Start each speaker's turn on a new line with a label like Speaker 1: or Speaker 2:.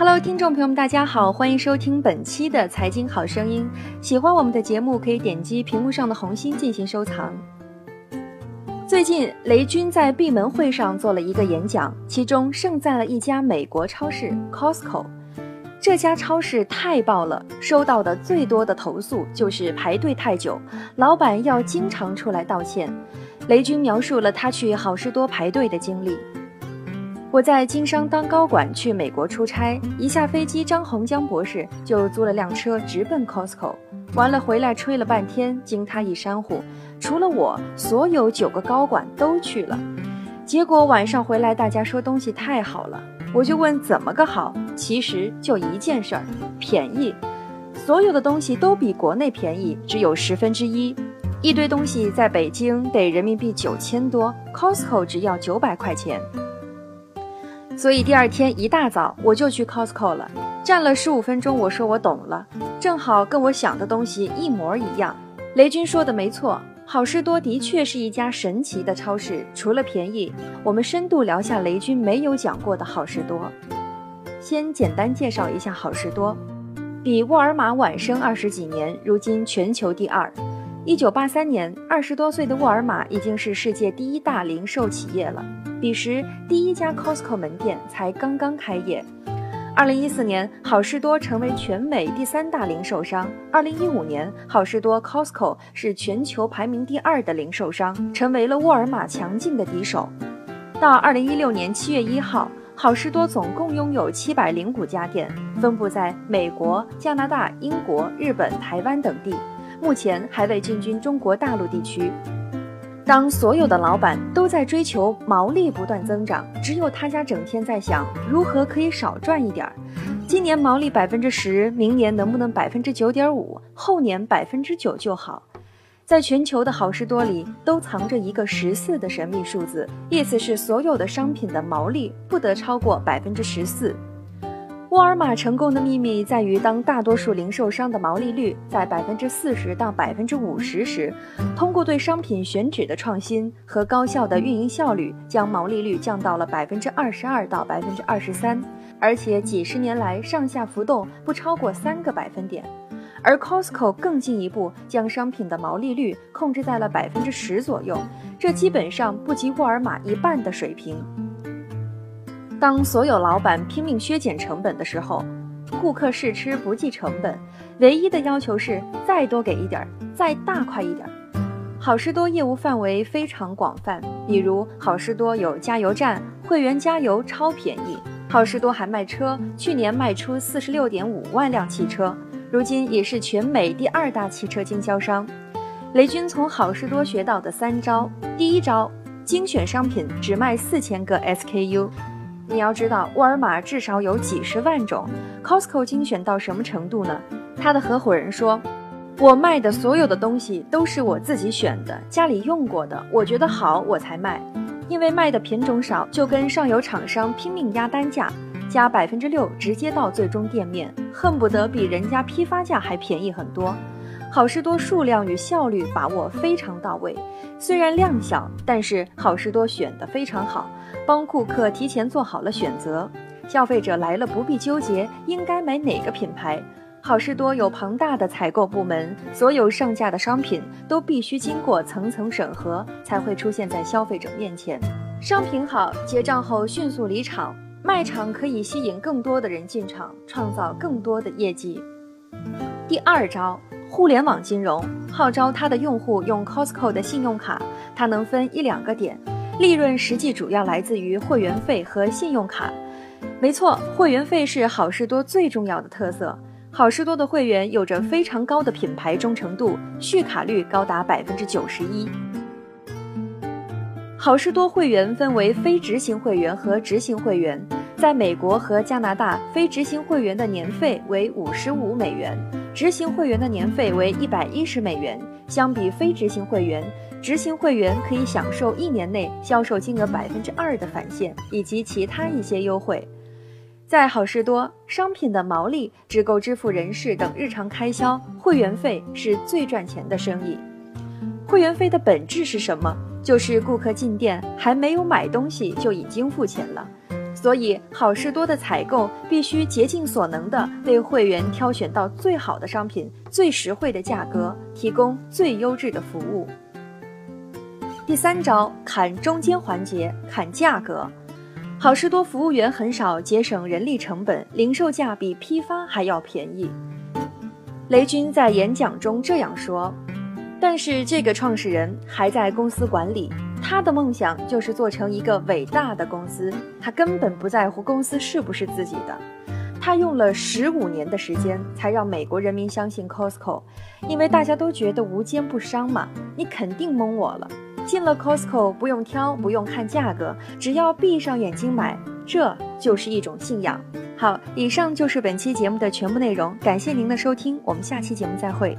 Speaker 1: Hello，听众朋友们，大家好，欢迎收听本期的财经好声音。喜欢我们的节目，可以点击屏幕上的红心进行收藏。最近，雷军在闭门会上做了一个演讲，其中盛赞了一家美国超市 Costco。这家超市太爆了，收到的最多的投诉就是排队太久，老板要经常出来道歉。雷军描述了他去好事多排队的经历。我在经商当高管，去美国出差，一下飞机，张洪江博士就租了辆车直奔 Costco，完了回来吹了半天，经他一煽呼，除了我，所有九个高管都去了。结果晚上回来，大家说东西太好了，我就问怎么个好？其实就一件事儿，便宜，所有的东西都比国内便宜，只有十分之一。一堆东西在北京得人民币九千多，Costco 只要九百块钱。所以第二天一大早我就去 Costco 了，站了十五分钟。我说我懂了，正好跟我想的东西一模一样。雷军说的没错，好事多的确是一家神奇的超市。除了便宜，我们深度聊下雷军没有讲过的好事多。先简单介绍一下好事多，比沃尔玛晚生二十几年，如今全球第二。一九八三年，二十多岁的沃尔玛已经是世界第一大零售企业了。彼时，第一家 Costco 门店才刚刚开业。二零一四年，好事多成为全美第三大零售商。二零一五年，好事多 Costco 是全球排名第二的零售商，成为了沃尔玛强劲的敌手。到二零一六年七月一号，好事多总共拥有七百零五家店，分布在美国、加拿大、英国、日本、台湾等地。目前还未进军中国大陆地区。当所有的老板都在追求毛利不断增长，只有他家整天在想如何可以少赚一点儿。今年毛利百分之十，明年能不能百分之九点五，后年百分之九就好。在全球的好事多里，都藏着一个十四的神秘数字，意思是所有的商品的毛利不得超过百分之十四。沃尔玛成功的秘密在于，当大多数零售商的毛利率在百分之四十到百分之五十时，通过对商品选址的创新和高效的运营效率，将毛利率降到了百分之二十二到百分之二十三，而且几十年来上下浮动不超过三个百分点。而 Costco 更进一步将商品的毛利率控制在了百分之十左右，这基本上不及沃尔玛一半的水平。当所有老板拼命削减成本的时候，顾客试吃不计成本，唯一的要求是再多给一点儿，再大块一点儿。好事多业务范围非常广泛，比如好事多有加油站，会员加油超便宜。好事多还卖车，去年卖出四十六点五万辆汽车，如今也是全美第二大汽车经销商。雷军从好事多学到的三招：第一招，精选商品只卖四千个 SKU。你要知道，沃尔玛至少有几十万种，Costco 精选到什么程度呢？他的合伙人说：“我卖的所有的东西都是我自己选的，家里用过的，我觉得好我才卖。因为卖的品种少，就跟上游厂商拼命压单价，加百分之六，直接到最终店面，恨不得比人家批发价还便宜很多。”好事多数量与效率把握非常到位，虽然量小，但是好事多选的非常好，帮顾客提前做好了选择。消费者来了不必纠结应该买哪个品牌。好事多有庞大的采购部门，所有上架的商品都必须经过层层审核，才会出现在消费者面前。商品好，结账后迅速离场，卖场可以吸引更多的人进场，创造更多的业绩。第二招。互联网金融号召他的用户用 Costco 的信用卡，它能分一两个点，利润实际主要来自于会员费和信用卡。没错，会员费是好事多最重要的特色。好事多的会员有着非常高的品牌忠诚度，续卡率高达百分之九十一。好事多会员分为非执行会员和执行会员，在美国和加拿大，非执行会员的年费为五十五美元。执行会员的年费为一百一十美元，相比非执行会员，执行会员可以享受一年内销售金额百分之二的返现，以及其他一些优惠。在好事多，商品的毛利只够支付人事等日常开销，会员费是最赚钱的生意。会员费的本质是什么？就是顾客进店还没有买东西就已经付钱了。所以好事多的采购必须竭尽所能地为会员挑选到最好的商品、最实惠的价格，提供最优质的服务。第三招，砍中间环节，砍价格。好事多服务员很少节省人力成本，零售价比批发还要便宜。雷军在演讲中这样说。但是这个创始人还在公司管理，他的梦想就是做成一个伟大的公司，他根本不在乎公司是不是自己的。他用了十五年的时间才让美国人民相信 Costco，因为大家都觉得无奸不商嘛，你肯定蒙我了。进了 Costco 不用挑，不用看价格，只要闭上眼睛买，这就是一种信仰。好，以上就是本期节目的全部内容，感谢您的收听，我们下期节目再会。